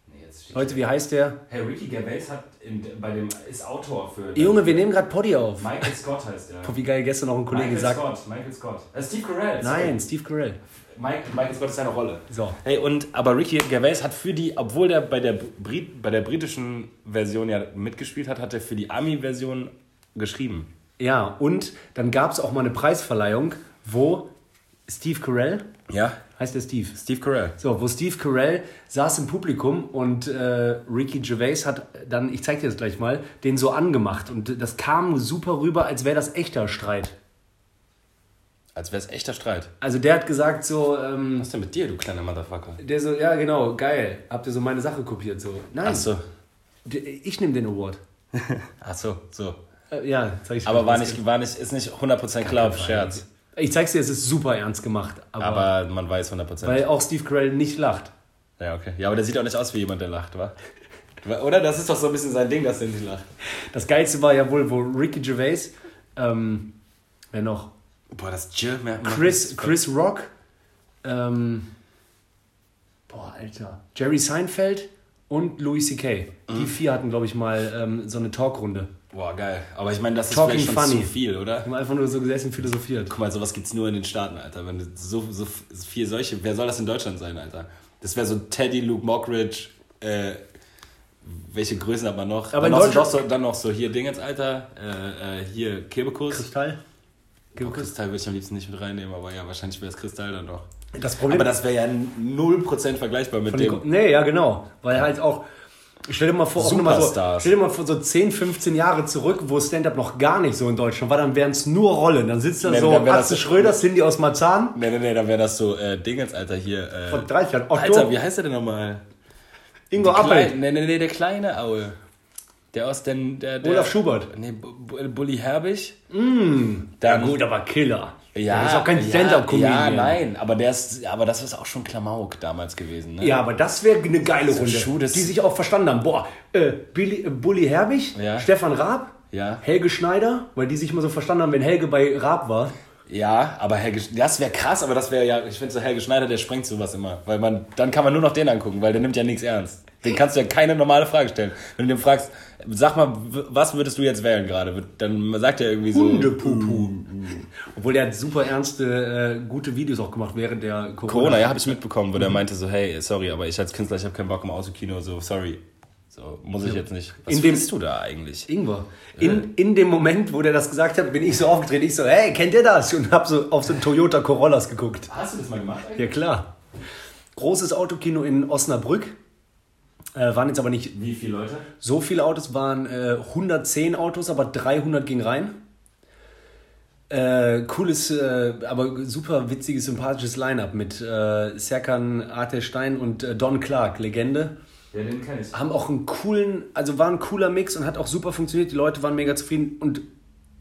Nee, jetzt steht Leute, wie heißt der? Hey, Ricky Gervais hat in, bei dem, ist Autor für. Junge, wir nehmen gerade Poddy auf. Michael Scott heißt der. Boah, Wie geil gestern noch ein Kollege Michael sagt. Scott, Michael Scott. Äh, Steve Carell. sorry. Nein, Steve Carell. Mike, Michael Scott ist seine Rolle. So. Hey, und aber Ricky Gervais hat für die, obwohl der bei der, Brit, bei der britischen Version ja mitgespielt hat, hat er für die Ami-Version geschrieben. Ja, und dann gab es auch mal eine Preisverleihung, wo Steve Carell, Ja? heißt der Steve? Steve Carell. So, wo Steve Carell saß im Publikum und äh, Ricky Gervais hat dann, ich zeig dir das gleich mal, den so angemacht. Und das kam super rüber, als wäre das echter Streit. Als wäre es echter Streit. Also der hat gesagt so, ähm, Was ist denn mit dir, du kleiner Motherfucker? der so, ja genau, geil, habt ihr so meine Sache kopiert so. Nein, Ach so. ich nehme den Award. Ach so, so. Äh, ja, zeig ich Aber war nicht, war nicht, ist nicht 100% klar auf Scherz. Ich zeig's dir, es ist super ernst gemacht. Aber, Aber man weiß 100%. weil auch Steve Carell nicht lacht. ja, okay. Ja, aber der sieht auch nicht aus wie jemand, der lacht, wa? Oder? Das ist doch so ein bisschen sein Ding, dass der nicht lacht. Das Geilste war ja wohl, wo Ricky Gervais, ähm, wer noch? Boah, das Jill merkt. Chris, Chris Rock, ähm, boah, Alter, Jerry Seinfeld und Louis C.K. Mhm. Die vier hatten, glaube ich, mal ähm, so eine Talkrunde. Boah, geil. Aber ich meine, das ist Talking vielleicht schon funny. zu viel, oder? Haben einfach nur so gesessen und philosophiert. Guck mal, sowas gibt's nur in den Staaten, Alter. Wenn du so, so viel solche. Wer soll das in Deutschland sein, Alter? Das wäre so Teddy, Luke Mockridge, äh, welche Größen hat man noch? Aber dann, in noch so, so, dann noch so hier Dingens, Alter. Äh, äh, hier Kebekus. Kristall? Oh, Kristall würde ich am liebsten nicht mit reinnehmen, aber ja, wahrscheinlich wäre es Kristall dann doch. Das Problem Aber das wäre ja 0% vergleichbar mit dem. Nee, ja, genau. Weil halt auch. Stell dir mal vor, auch mal so, stell dir mal vor, so 10, 15 Jahre zurück, wo Stand-Up noch gar nicht so in Deutschland war, dann wären es nur Rollen. Dann sitzt da Nee, so das Atze so- Schröder, Cindy aus Marzahn Nee, nee, nee, dann wäre das so äh, Dingens, Alter, hier. Äh, von 30 Jahren. Otto, Alter, wie heißt der denn nochmal? Ingo Appel, Nee, nee, nee, der kleine Aue. Der aus den. Der, der, Olaf Schubert. Nee, Bu- Bu- Bully Herbig. Ja Dann, gut, aber Killer. Ja, Der ist auch kein Stand-Up-Comedian. Ja, nein, aber, der ist, aber das ist auch schon Klamauk damals gewesen. Ne? Ja, aber das wäre eine geile Runde, Schuh die sich auch verstanden haben. Boah, äh, Billy, äh, Bully Herbig, Ja. Stefan Raab, Ja. Helge Schneider, weil die sich mal so verstanden haben, wenn Helge bei Raab war. Ja, aber Helge, das wäre krass, aber das wäre ja, ich finde so Helge Schneider, der sprengt sowas immer. Weil man, dann kann man nur noch den angucken, weil der nimmt ja nichts ernst. Den kannst du ja keine normale Frage stellen. Wenn du den fragst, sag mal, was würdest du jetzt wählen gerade? Dann sagt er irgendwie so. Hundepupu. Obwohl der hat super ernste, äh, gute Videos auch gemacht während der Corona. Corona, ja, habe ich mitbekommen, wo der meinte so, hey, sorry, aber ich als Künstler, ich habe keinen Bock im Autokino, so, sorry. So, muss ich jetzt nicht. Was In dem- bist du da eigentlich? Ingwer. In, in dem Moment, wo der das gesagt hat, bin ich so aufgetreten. Ich so, hey, kennt ihr das? Und hab so auf so einen Toyota Corollas geguckt. Hast du das mal gemacht eigentlich? Ja, klar. Großes Autokino in Osnabrück. Äh, waren jetzt aber nicht Wie viele Leute? so viele Autos, waren äh, 110 Autos, aber 300 ging rein. Äh, cooles, äh, aber super witziges, sympathisches Line-Up mit äh, Serkan Artestein und äh, Don Clark, Legende. Ja, den kenn ich. haben auch einen coolen, also war ein cooler Mix und hat auch super funktioniert. Die Leute waren mega zufrieden und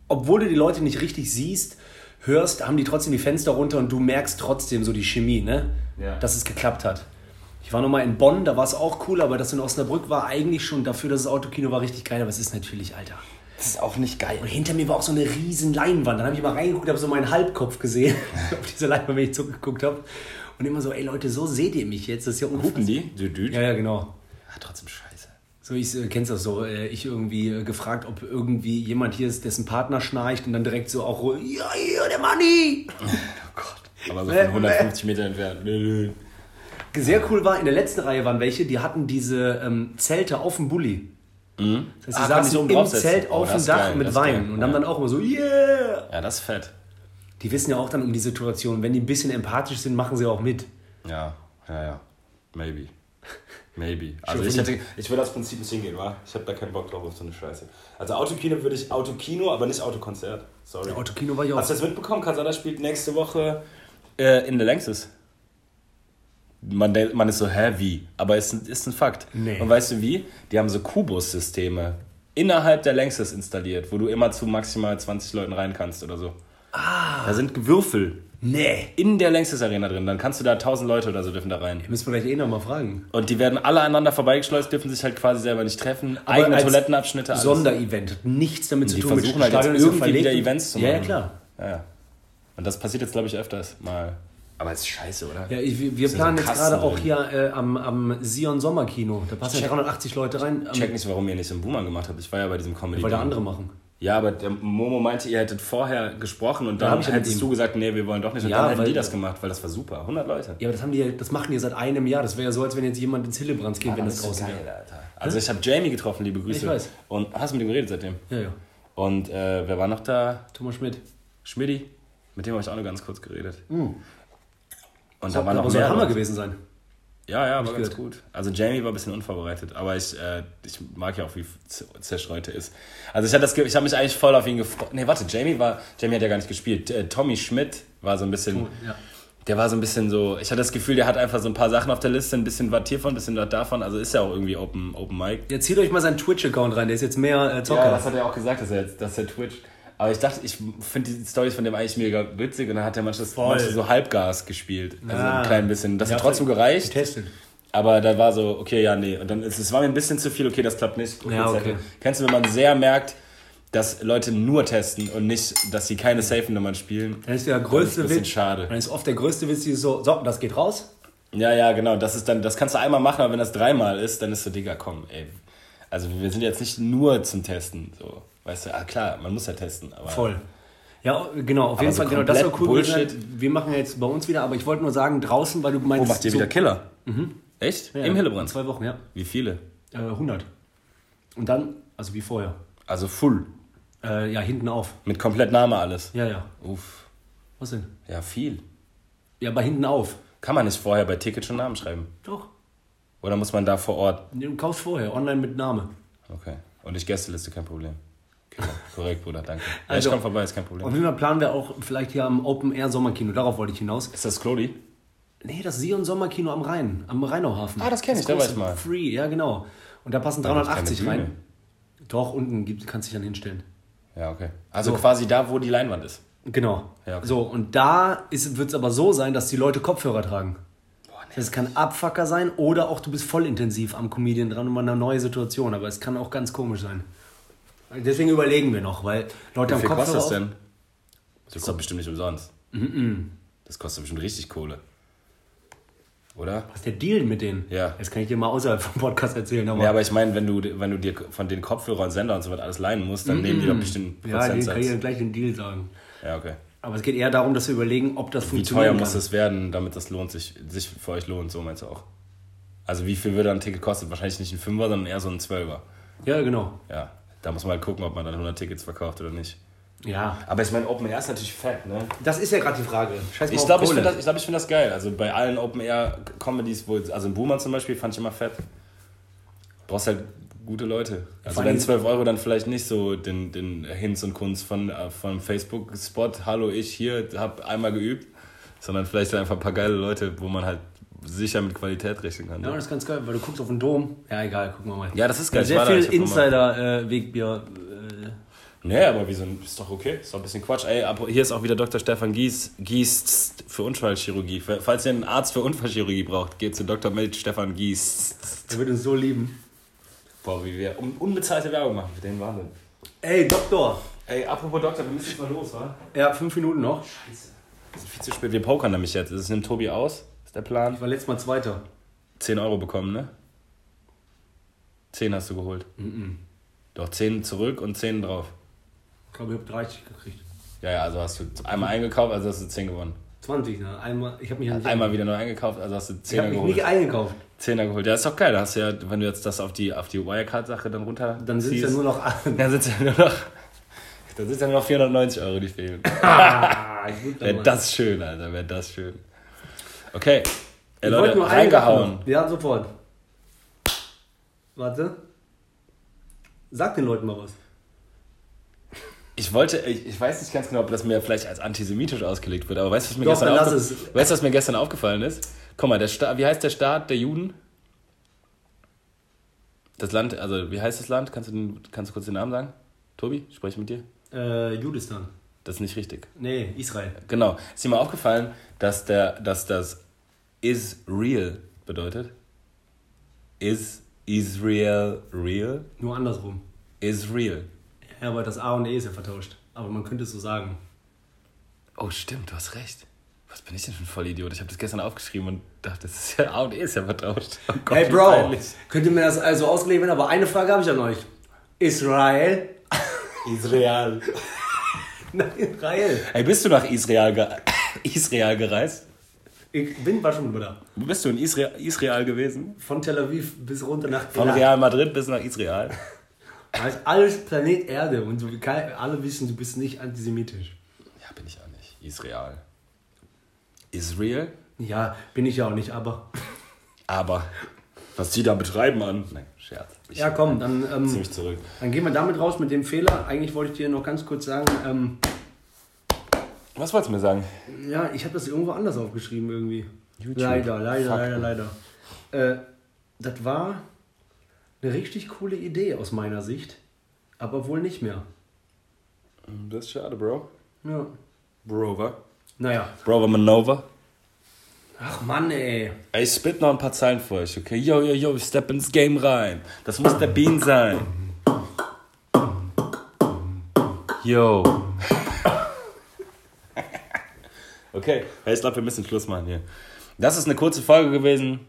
obwohl du die Leute nicht richtig siehst, hörst, haben die trotzdem die Fenster runter und du merkst trotzdem so die Chemie, ne? Ja. Dass es geklappt hat. Ich war nochmal in Bonn, da war es auch cool, aber das in Osnabrück war eigentlich schon dafür, dass das Autokino war richtig geil, aber es ist natürlich, Alter. Das ist auch nicht geil. Und hinter mir war auch so eine riesen Leinwand. Dann habe ich mal reingeguckt, habe so meinen Halbkopf gesehen auf diese Leinwand, wenn ich zugeguckt habe. Und immer so, ey Leute, so seht ihr mich jetzt. Das ist ja unfassbar. Hupen die? Du, du. Ja, ja, genau. Ah, trotzdem scheiße. So, ich äh, kenn's das so. Äh, ich irgendwie äh, gefragt, ob irgendwie jemand hier ist, dessen Partner schnarcht und dann direkt so auch, ja, hier, der Manni! Oh Gott. Aber so von 150 Metern entfernt. Sehr cool war, in der letzten Reihe waren welche, die hatten diese ähm, Zelte auf dem Bulli. Das heißt, Ah, die kann saßen oben im. Zelt Oh, auf das dem Dach geil, mit das Wein geil, und haben ja. dann auch immer so, yeah! Ja, das ist fett. Die wissen ja auch dann um die Situation. Wenn die ein bisschen empathisch sind, machen sie auch mit. Ja, ja, ja. Maybe. Maybe. Also ich, hätte, ich würde aus Prinzip nicht hingehen, wa? Ich habe da keinen Bock drauf auf so eine Scheiße. Also Autokino würde ich Autokino, aber nicht Autokonzert. Sorry. Autokino war ich auch. Hast du das mitbekommen? Kasada spielt nächste Woche äh, in der Längstes. Man, denkt- man ist so, hä, wie? Aber es ist, ist ein Fakt. Nee. Und weißt du wie? Die haben so Kubus-Systeme innerhalb der Längstes installiert, wo du immer zu maximal 20 Leuten rein kannst oder so. Ah. Da sind Würfel Nee. in der Längstes Arena drin. Dann kannst du da 1000 Leute oder so dürfen da rein. Müssen wir gleich eh nochmal fragen. Und die werden alle aneinander vorbeigeschleust, dürfen sich halt quasi selber nicht treffen. Eigene als Toilettenabschnitte, alles. Sonderevent. Hat nichts damit zu Die tun versuchen halt ja irgendwie wieder Events zu Ja, ja, machen. klar. Ja, ja. Und das passiert jetzt, glaube ich, öfters mal. Aber es ist scheiße, oder? Ja, ich, wir Ist ja planen so jetzt gerade auch hier äh, am, am Sion Sommerkino. Da passen ja check- 380 Leute rein. Ich check nicht, warum ihr nicht so einen Boomer gemacht habt. Ich war ja bei diesem Comedy. Weil der andere machen. Ja, aber der Momo meinte, ihr hättet vorher gesprochen und Ja, dann ich ja hättest du gesagt, nee, wir wollen doch nicht. Und Ja, dann hätten weil- die das gemacht, weil das war super. 100 Leute. Ja, aber das, haben die, das machen die seit einem Jahr. Das wäre ja so, als wenn jetzt jemand ins Hillebrands geht, wenn das draußen geil, wäre. Alter. Also ich habe Jamie getroffen, liebe Grüße. Ich weiß. Und hast du mit ihm geredet seitdem? Ja, ja. Und äh, wer war noch da? Thomas Schmidt. Schmidti. Mit dem habe ich auch noch ganz kurz geredet. Mhm. Und da waren noch soll mehr Hammer Leute. gewesen sein. Ja, ja, war ganz gehört. gut. Also Jamie war ein bisschen unvorbereitet, aber ich, äh, ich mag ja auch, wie zerstreut er ist. Also ich hatte das, ich habe mich eigentlich voll auf ihn gefreut. Nee, warte, Jamie war, Jamie hat ja gar nicht gespielt. Äh, Tommy Schmidt war so ein bisschen, Ja. der war so ein bisschen so, ich hatte das Gefühl, der hat einfach so ein paar Sachen auf der Liste, ein bisschen was hiervon, ein bisschen was davon. Also ist ja auch irgendwie Open, Open Mic. Jetzt zieht euch mal seinen Twitch-Account rein. Der ist jetzt mehr äh, Zocker. Ja, das hat er auch gesagt, dass er jetzt, dass er Twitch. Aber ich dachte, ich finde die Stories von dem eigentlich mega witzig und dann hat er manchmal, so Halbgas gespielt. Also Ah. ein klein bisschen. Das Ja, hat trotzdem gereicht. Getestet. Aber da war so, okay, ja, nee. Und dann ist, es war mir ein bisschen zu viel, okay, das klappt nicht. Ja, okay. Kennst du, wenn man sehr merkt, dass Leute nur testen und nicht, dass sie keine safe Nummern spielen? Dann ist der größte ist ein bisschen Witz. schade. Dann ist oft der größte Witz, die so, so, das geht raus. Ja, ja, genau. Das ist dann, das kannst du einmal machen, aber wenn das dreimal ist, dann ist so, Digga, komm, ey. Also wir sind jetzt nicht nur zum Testen, so. Weißt du, ah, klar, man muss ja testen, aber. Voll. Ja, genau, auf jeden so Fall, genau, das war cool. Bullshit. Wir machen ja jetzt bei uns wieder, aber ich wollte nur sagen, draußen, weil du meinst. Oh, macht ihr so- wieder Killer? Echt? Ja, Im Hillebrand? Zwei Wochen, ja. Wie viele? Äh, 100. Und dann, also wie vorher. Also full. Äh, ja, hinten auf. Mit komplett Name alles. Ja, ja. Uff. Was denn? Ja, viel. Ja, bei hinten auf. Kann man nicht vorher bei Ticket schon Namen schreiben? Doch. Oder muss man da vor Ort? Nee, Du kaufst vorher, online mit Name. Okay. Und ich Gästeliste, kein Problem. Okay. Korrekt, Bruder, danke. Ja, Also- ich komme vorbei, ist kein Problem. Auf jeden Fall planen wir auch vielleicht hier am Open Air Sommerkino. Darauf wollte ich hinaus. Ist das Klodi? Nee, das Sion Sommerkino am Rhein, am Rheinauhafen. Ah, das kenn ich, da war ich mal. Free, ja genau. Und da passen Da gibt's keine 380 Bühne. rein. Doch, unten gibt, kannst du dich dann hinstellen. Ja, okay. Also So. quasi da, wo die Leinwand ist. Genau. Ja, okay. So, und da wird es aber so sein, dass die Leute Kopfhörer tragen. Das heißt, es kann Abfucker sein oder auch du bist voll intensiv am Comedian dran und mal eine neue Situation. Aber es kann auch ganz komisch sein. Deswegen überlegen wir noch, weil Leute Wie viel Kopfhörer kostet das denn? Das ist doch bestimmt nicht umsonst. Das kostet bestimmt richtig Kohle. Oder? Was ist der Deal mit denen? Ja. Das kann ich dir mal außerhalb vom Podcast erzählen. Aber Ja, aber ich meine, wenn du, wenn du dir von den Kopfhörer und Sender und so weiter alles leihen musst, dann nehmen die doch bestimmt ja, den kann ich dann gleich den Deal sagen. Ja, okay. Aber es geht eher darum, dass wir überlegen, ob das Wie funktioniert. teuer muss es werden, damit das lohnt sich, sich für euch lohnt, so meinst du auch? Also wie viel würde ein Ticket kosten? Wahrscheinlich nicht ein Fünfer, sondern eher so ein Zwölfer. Ja, genau. Ja, da muss man halt gucken, ob man dann 100 Tickets verkauft oder nicht. Ja. Aber ich meine, Open Air ist natürlich fett, ne? Das ist ja gerade die Frage. Scheiß mal Ich glaube, ich finde das, ich glaub, ich find das geil. Also bei allen Open Air Comedies, wo, also in Boomer zum Beispiel, fand ich immer fett. Brauchst halt gute Leute. Also wenn allem- 12 Euro dann vielleicht nicht so den, den Hinz und Kunst von, äh, von Facebook-Spot, hallo, ich hier, hab einmal geübt, sondern vielleicht einfach ein paar geile Leute, wo man halt sicher mit Qualität rechnen kann. Ja, ne? das ist ganz geil, weil du guckst auf den Dom. Ja, egal, gucken wir mal. Ja, das ist geil. Sehr viel Insider-Wegbier. Äh, Nee, aber wieso, ist doch okay, ist doch ein bisschen Quatsch. Ey, hier ist auch wieder Dr. Stefan Gies, Gies für Unfallchirurgie. Falls ihr einen Arzt für Unfallchirurgie braucht, geht zu Dr. Med Stefan Gies. der wird uns so lieben. Boah, wie wir un unbezahlte Werbung machen für den Wahnsinn. Ey, Doktor. Ey, apropos Doktor, wir müssen jetzt mal los, wa? Ja, fünf Minuten noch. Scheiße. Es ist viel zu spät. Wir pokern nämlich jetzt. Das nimmt Tobi aus, ist der Plan. Ich war letztes Mal Zweiter. 10 Euro bekommen, ne? 10 hast du geholt. Doch, 10 zurück und 10 drauf. Ich glaube, ich habe 30 gekriegt. Ja, ja, also hast du einmal eingekauft, also hast du 10 gewonnen. 20, ne? Einmal, ich habe mich ja nicht, Einmal wieder neu eingekauft, also hast du ich hab 10er mich nicht eingekauft. 10er geholt. Ja, ist doch geil. Da hast du ja, wenn du jetzt das auf die, auf die Wirecard-Sache dann runter Dann sind es ja nur noch. dann sind ja nur noch, dann sind ja nur noch 490 Euro, die fehlen. ah, Wäre das schön, Alter, wäre das schön. Okay. Ey, Ich Leute, nur reingehauen. Ja, sofort. Warte. Sag den Leuten mal was. Ich wollte, ich, ich weiß nicht ganz genau, ob das mir vielleicht als antisemitisch ausgelegt wird, aber weißt du, was mir, Doch, gestern, dann lass aufge es. weißt, du, was mir gestern aufgefallen ist? Guck mal, der Sta wie heißt der Staat der Juden? Das Land, also wie heißt das Land? Kannst du, den, kannst du kurz den Namen sagen? Tobi, spreche mit dir? Äh, Judistan. Das ist nicht richtig. Nee, Israel. Genau. Ist dir mal aufgefallen, dass, der, dass das is real bedeutet? Is Israel real? Nur andersrum. Is real. Ja, aber das A und E ist ja vertauscht. Aber man könnte es so sagen. Oh, stimmt, du hast recht. Was bin ich denn für ein Vollidiot? Ich habe das gestern aufgeschrieben und dachte, das ist ja A und E ist ja vertauscht. Oh Gott, Hey Bro, könnt ihr mir das also auslegen, werden? aber eine Frage habe ich an euch. Israel? Israel. Nein, Israel. Hey, bist du nach Israel, ge Israel gereist? Ich bin war schon da. Bist du in Israel, Israel gewesen? Von Tel Aviv bis runter nach Von. Real Madrid bis nach Israel? Ist alles Planet Erde und so, alle wissen, du bist nicht antisemitisch. Ja, bin ich auch nicht. Israel. Israel? Ja, bin ich ja auch nicht, aber. Aber was die da betreiben an. Nein, Scherz. Ich Ja, komm, dann, ähm, zieh mich zurück. dann gehen wir damit raus mit dem Fehler. Eigentlich wollte ich dir noch ganz kurz sagen, ähm, Was wolltest du mir sagen? ja, ich habe das irgendwo anders aufgeschrieben irgendwie. YouTube. Leider, leider, Fuck. leider, leider. Äh, das war eine richtig coole Idee aus meiner Sicht, aber wohl nicht mehr. Das ist schade, Bro. Ja. Brover. Naja. Brover Manova. Ach Mann, ey. Ey, ich spit noch ein paar Zeilen für euch, okay? Yo, yo, yo, ich step ins Game rein. Das muss der Bean sein. Yo. okay, ich glaube, wir müssen Schluss machen hier. Das ist eine kurze Folge gewesen.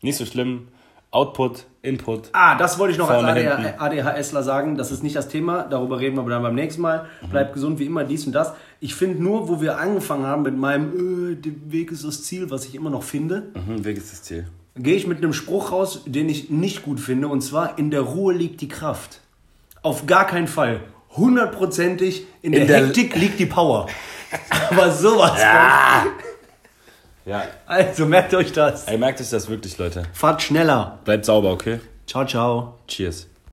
Nicht so schlimm. Output, Input. Ah, das wollte ich noch als hinten. ADHSler sagen. Das ist nicht das Thema. Darüber reden wir dann beim nächsten Mal. Mhm. Bleibt gesund wie immer, dies und das. Ich finde nur, wo wir angefangen haben mit meinem, äh, der Weg ist das Ziel, was ich immer noch finde, Mhm, Weg ist das Ziel. gehe ich mit einem Spruch raus, den ich nicht gut finde. Und zwar, in der Ruhe liegt die Kraft. Auf gar keinen Fall. Hundertprozentig, in, der, der- Hektik liegt die Power. Aber sowas. Ja. Ja. Also merkt euch das. Ey, merkt euch das wirklich, Leute. Fahrt schneller. Bleibt sauber, okay? Ciao, ciao. Cheers.